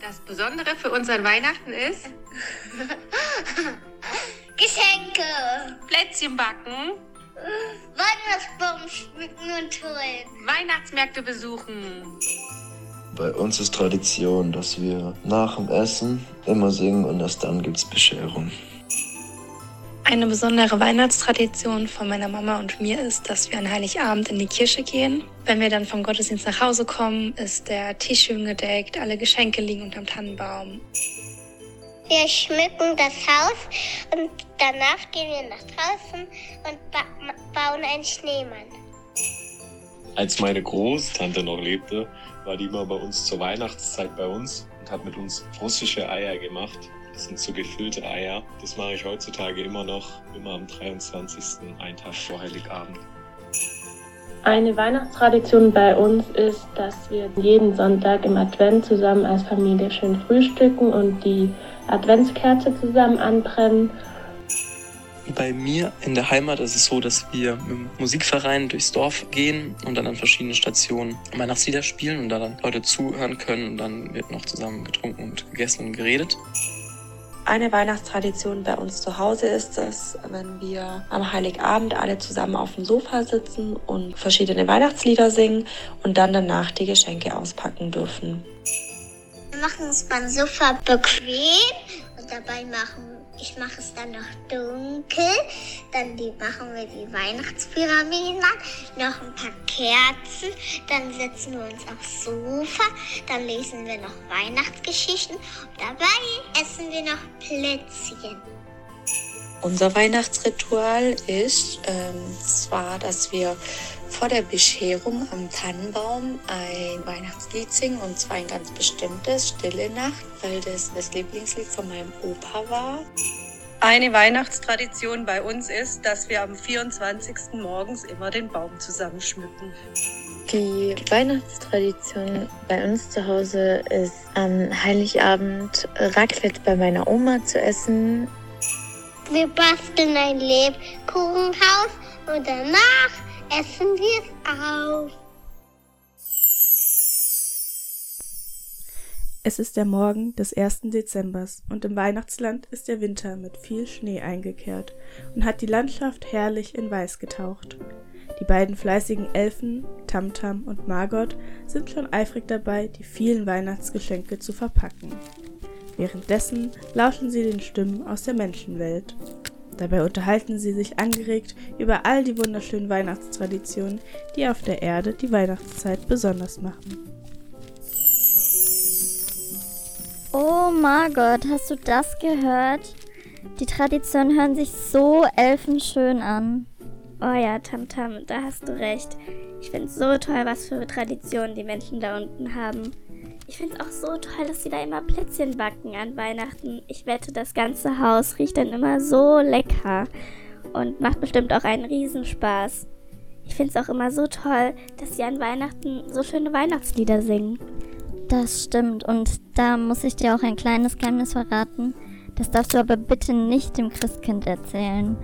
Das Besondere für uns an Weihnachten ist Geschenke, Plätzchen backen, Weihnachtsbaum schmücken und holen. Weihnachtsmärkte besuchen. Bei uns ist Tradition, dass wir nach dem Essen immer singen und erst dann gibt's Bescherung. Eine besondere Weihnachtstradition von meiner Mama und mir ist, dass wir an Heiligabend in die Kirche gehen. Wenn wir dann vom Gottesdienst nach Hause kommen, ist der Tisch schön gedeckt, alle Geschenke liegen unterm Tannenbaum. Wir schmücken das Haus und danach gehen wir nach draußen und ba bauen einen Schneemann. Als meine Großtante noch lebte, war die immer bei uns zur Weihnachtszeit bei uns und hat mit uns russische Eier gemacht. Das sind so gefüllte Eier. Das mache ich heutzutage immer noch, immer am 23. einen Tag vor Heiligabend. Eine Weihnachtstradition bei uns ist, dass wir jeden Sonntag im Advent zusammen als Familie schön frühstücken und die Adventskerze zusammen anbrennen. Bei mir in der Heimat ist es so, dass wir mit dem Musikverein durchs Dorf gehen und dann an verschiedenen Stationen Weihnachtslieder spielen und da dann Leute zuhören können und dann wird noch zusammen getrunken und gegessen und geredet. Eine Weihnachtstradition bei uns zu Hause ist es, wenn wir am Heiligabend alle zusammen auf dem Sofa sitzen und verschiedene Weihnachtslieder singen und dann danach die Geschenke auspacken dürfen. Wir machen es beim Sofa bequem und dabei machen ich mache es dann noch dunkel. Dann die, machen wir die Weihnachtspyramiden an, noch ein paar Kerzen. Dann setzen wir uns aufs Sofa. Dann lesen wir noch Weihnachtsgeschichten. Und dabei essen wir noch Plätzchen. Unser Weihnachtsritual ist ähm, zwar, dass wir vor der Bescherung am Tannenbaum ein Weihnachtslied singen und zwar ein ganz bestimmtes, Stille Nacht, weil das das Lieblingslied von meinem Opa war. Eine Weihnachtstradition bei uns ist, dass wir am 24. morgens immer den Baum zusammenschmücken. Die Weihnachtstradition bei uns zu Hause ist am Heiligabend Raclette bei meiner Oma zu essen. Wir basteln ein Lebkuchenhaus und danach essen wir es auf. Es ist der Morgen des 1. Dezembers und im Weihnachtsland ist der Winter mit viel Schnee eingekehrt und hat die Landschaft herrlich in Weiß getaucht. Die beiden fleißigen Elfen, Tamtam und Margot, sind schon eifrig dabei, die vielen Weihnachtsgeschenke zu verpacken. Währenddessen lauschen sie den Stimmen aus der Menschenwelt. Dabei unterhalten sie sich angeregt über all die wunderschönen Weihnachtstraditionen, die auf der Erde die Weihnachtszeit besonders machen. Oh Margot, hast du das gehört? Die Traditionen hören sich so elfenschön an. Oh ja, Tamtam, -Tam, da hast du recht. Ich find's so toll, was für Traditionen die Menschen da unten haben. Ich find's auch so toll, dass sie da immer Plätzchen backen an Weihnachten. Ich wette, das ganze Haus riecht dann immer so lecker und macht bestimmt auch einen Riesenspaß. Ich find's auch immer so toll, dass sie an Weihnachten so schöne Weihnachtslieder singen. Das stimmt und da muss ich dir auch ein kleines Geheimnis verraten. Das darfst du aber bitte nicht dem Christkind erzählen.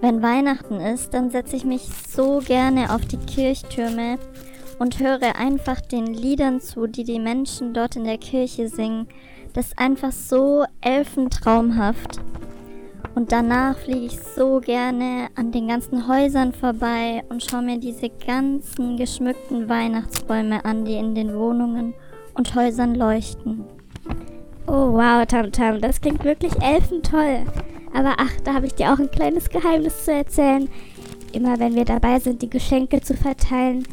Wenn Weihnachten ist, dann setze ich mich so gerne auf die Kirchtürme und höre einfach den Liedern zu, die die Menschen dort in der Kirche singen. Das ist einfach so elfentraumhaft. Und danach fliege ich so gerne an den ganzen Häusern vorbei und schaue mir diese ganzen geschmückten Weihnachtsbäume an, die in den Wohnungen und Häusern leuchten. Oh wow, Tamtam, -Tam, das klingt wirklich elfentoll. Aber ach, da habe ich dir auch ein kleines Geheimnis zu erzählen. Immer wenn wir dabei sind, die Geschenke zu verteilen,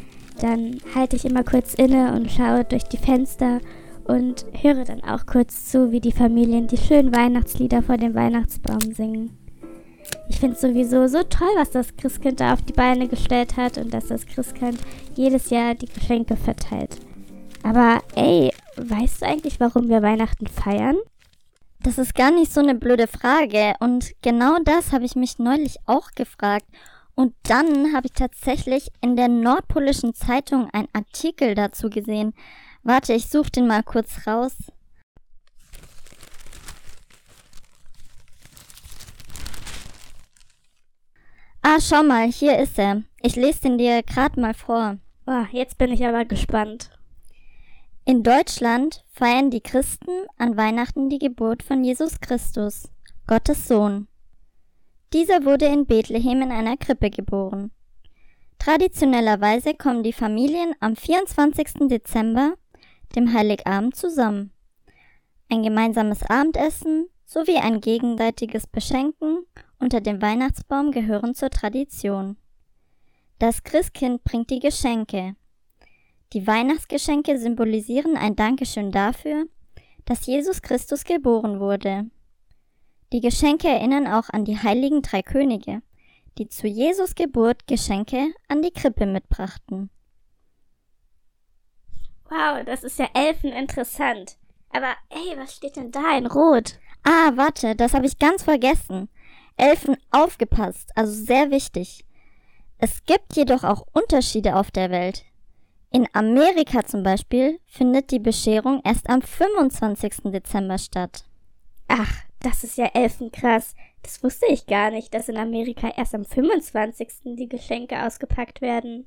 dann halte ich immer kurz inne und schaue durch die Fenster und höre dann auch kurz zu, wie die Familien die schönen Weihnachtslieder vor dem Weihnachtsbaum singen. Ich finde es sowieso so toll, was das Christkind da auf die Beine gestellt hat und dass das Christkind jedes Jahr die Geschenke verteilt. Aber ey, weißt du eigentlich, warum wir Weihnachten feiern? Das ist gar nicht so eine blöde Frage. Und genau das habe ich mich neulich auch gefragt. Und dann habe ich tatsächlich in der Nordpolischen Zeitung einen Artikel dazu gesehen. Warte, ich suche den mal kurz raus. Ah, schau mal, hier ist er. Ich lese den dir gerade mal vor. Oh, jetzt bin ich aber gespannt. In Deutschland feiern die Christen an Weihnachten die Geburt von Jesus Christus, Gottes Sohn. Dieser wurde in Bethlehem in einer Krippe geboren. Traditionellerweise kommen die Familien am 24. Dezember, dem Heiligabend, zusammen. Ein gemeinsames Abendessen sowie ein gegenseitiges Beschenken unter dem Weihnachtsbaum gehören zur Tradition. Das Christkind bringt die Geschenke. Die Weihnachtsgeschenke symbolisieren ein Dankeschön dafür, dass Jesus Christus geboren wurde. Die Geschenke erinnern auch an die heiligen drei Könige, die zu Jesus Geburt Geschenke an die Krippe mitbrachten. Wow, das ist ja elfeninteressant. Aber ey, was steht denn da in Rot? Ah, warte, das habe ich ganz vergessen. Elfen aufgepasst, also sehr wichtig. Es gibt jedoch auch Unterschiede auf der Welt. In Amerika zum Beispiel findet die Bescherung erst am 25. Dezember statt. Ach, das ist ja elfenkrass. Das wusste ich gar nicht, dass in Amerika erst am 25. die Geschenke ausgepackt werden.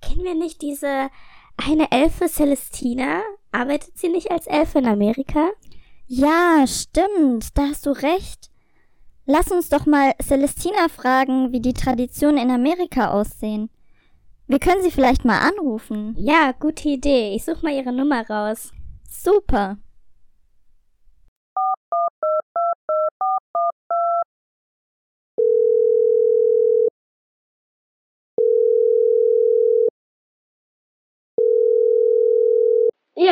Kennen wir nicht diese eine Elfe Celestina? Arbeitet sie nicht als Elfe in Amerika? Ja, stimmt, da hast du recht. Lass uns doch mal Celestina fragen, wie die Traditionen in Amerika aussehen. Wir können sie vielleicht mal anrufen. Ja, gute Idee. Ich suche mal ihre Nummer raus. Super.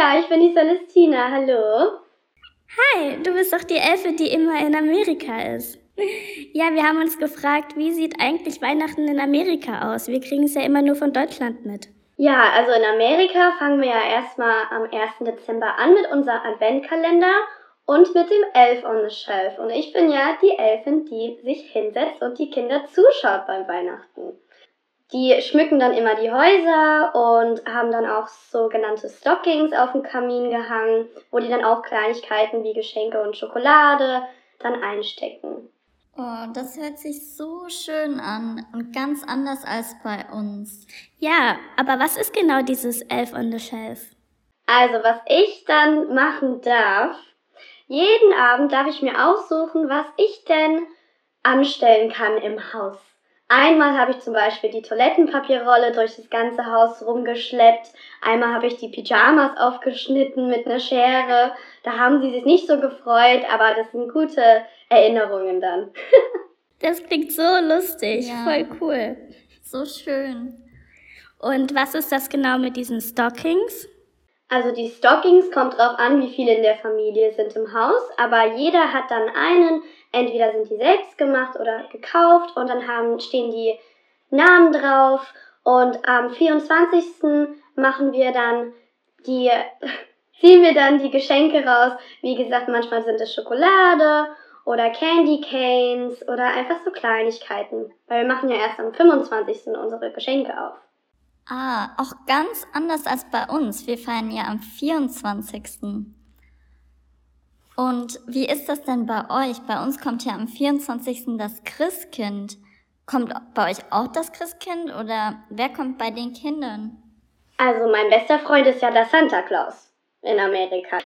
Ja, ich bin die Celestina. Hallo. Hi, du bist doch die Elfe, die immer in Amerika ist. Ja, wir haben uns gefragt, wie sieht eigentlich Weihnachten in Amerika aus? Wir kriegen es ja immer nur von Deutschland mit. Ja, also in Amerika fangen wir ja erstmal am 1. Dezember an mit unserem Adventkalender und mit dem Elf on the Shelf. Und ich bin ja die Elfin, die sich hinsetzt und die Kinder zuschaut beim Weihnachten. Die schmücken dann immer die Häuser und haben dann auch sogenannte Stockings auf dem Kamin gehangen, wo die dann auch Kleinigkeiten wie Geschenke und Schokolade dann einstecken. Oh, das hört sich so schön an und ganz anders als bei uns. Ja, aber was ist genau dieses Elf on the Shelf? Also, was ich dann machen darf, jeden Abend darf ich mir aussuchen, was ich denn anstellen kann im Haus. Einmal habe ich zum Beispiel die Toilettenpapierrolle durch das ganze Haus rumgeschleppt. Einmal habe ich die Pyjamas aufgeschnitten mit einer Schere. Da haben sie sich nicht so gefreut, aber das sind gute Erinnerungen dann. das klingt so lustig, ja. voll cool. So schön. Und was ist das genau mit diesen Stockings? Also die Stockings kommt drauf an, wie viele in der Familie sind im Haus, aber jeder hat dann einen, entweder sind die selbst gemacht oder gekauft und dann haben, stehen die Namen drauf und am 24. machen wir dann die, ziehen wir dann die Geschenke raus. Wie gesagt, manchmal sind es Schokolade oder Candy Canes oder einfach so Kleinigkeiten, weil wir machen ja erst am 25. unsere Geschenke auf. Ah, auch ganz anders als bei uns. Wir feiern ja am 24. Und wie ist das denn bei euch? Bei uns kommt ja am 24. das Christkind. Kommt bei euch auch das Christkind oder wer kommt bei den Kindern? Also mein bester Freund ist ja der Santa Claus in Amerika.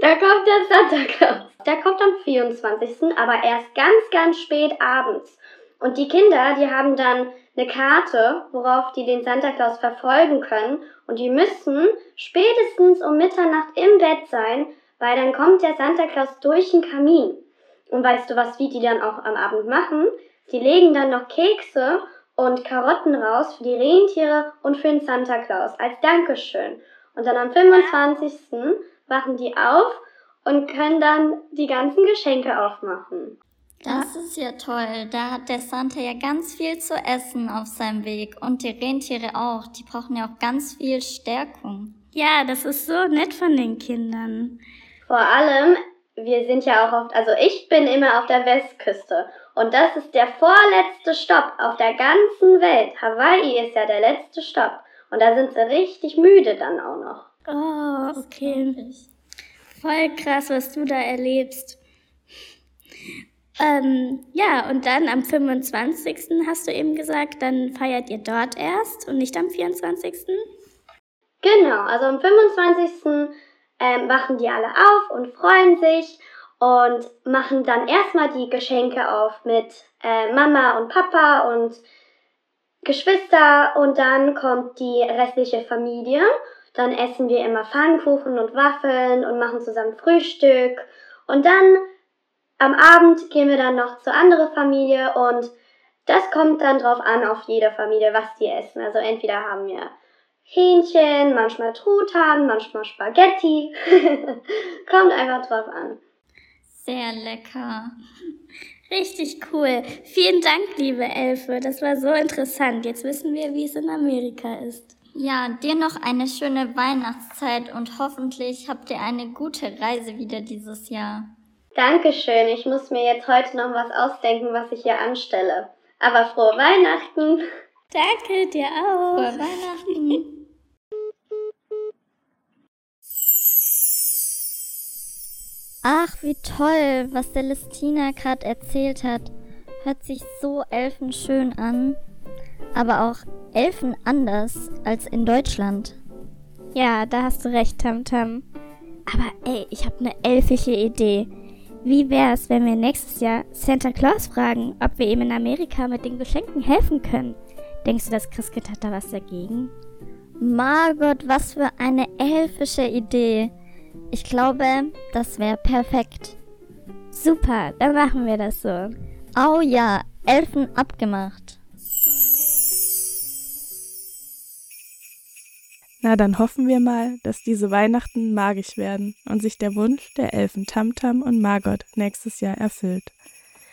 Da kommt der Santa Claus. Der kommt am 24. aber erst ganz, ganz spät abends. Und die Kinder, die haben dann eine Karte, worauf die den Santa Claus verfolgen können. Und die müssen spätestens um Mitternacht im Bett sein, weil dann kommt der Santa Claus durch den Kamin. Und weißt du was, wie die dann auch am Abend machen? Die legen dann noch Kekse und Karotten raus für die Rentiere und für den Santa Claus als Dankeschön. Und dann am 25. wachen die auf und können dann die ganzen Geschenke aufmachen. Das ist ja toll. Da hat der Santa ja ganz viel zu essen auf seinem Weg. Und die Rentiere auch. Die brauchen ja auch ganz viel Stärkung. Ja, das ist so nett von den Kindern. Vor allem, wir sind ja auch oft, also ich bin immer auf der Westküste. Und das ist der vorletzte Stopp auf der ganzen Welt. Hawaii ist ja der letzte Stopp. Und da sind sie richtig müde dann auch noch. Oh, okay. Voll krass, was du da erlebst. Ähm, ja, und dann am 25. hast du eben gesagt, dann feiert ihr dort erst und nicht am 24. Genau, also am 25. Ähm, wachen die alle auf und freuen sich und machen dann erstmal die Geschenke auf mit äh, Mama und Papa und Geschwister und dann kommt die restliche Familie. Dann essen wir immer Pfannkuchen und Waffeln und machen zusammen Frühstück. Und dann am Abend gehen wir dann noch zur anderen Familie und das kommt dann drauf an, auf jede Familie, was die essen. Also entweder haben wir Hähnchen, manchmal Truthahn, manchmal Spaghetti. kommt einfach drauf an. Sehr lecker. Richtig cool. Vielen Dank, liebe Elfe. Das war so interessant. Jetzt wissen wir, wie es in Amerika ist. Ja, dir noch eine schöne Weihnachtszeit und hoffentlich habt ihr eine gute Reise wieder dieses Jahr. Dankeschön. Ich muss mir jetzt heute noch was ausdenken, was ich hier anstelle. Aber frohe Weihnachten. Danke dir auch. Frohe Weihnachten. Ach, wie toll, was der Listina gerade erzählt hat. Hört sich so elfenschön an. Aber auch Elfen anders als in Deutschland. Ja, da hast du recht, Tamtam. Aber ey, ich habe eine elfische Idee. Wie wär's, wenn wir nächstes Jahr Santa Claus fragen, ob wir ihm in Amerika mit den Geschenken helfen können? Denkst du, das Christkind hat da was dagegen? Margot, was für eine elfische Idee. Ich glaube, das wäre perfekt. Super, dann machen wir das so. Oh ja, Elfen abgemacht. Na, dann hoffen wir mal, dass diese Weihnachten magisch werden und sich der Wunsch der Elfen Tamtam und Margot nächstes Jahr erfüllt.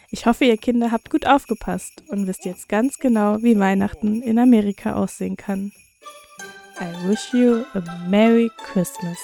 Ich hoffe, ihr Kinder habt gut aufgepasst und wisst jetzt ganz genau, wie Weihnachten in Amerika aussehen kann. I wish you a Merry Christmas.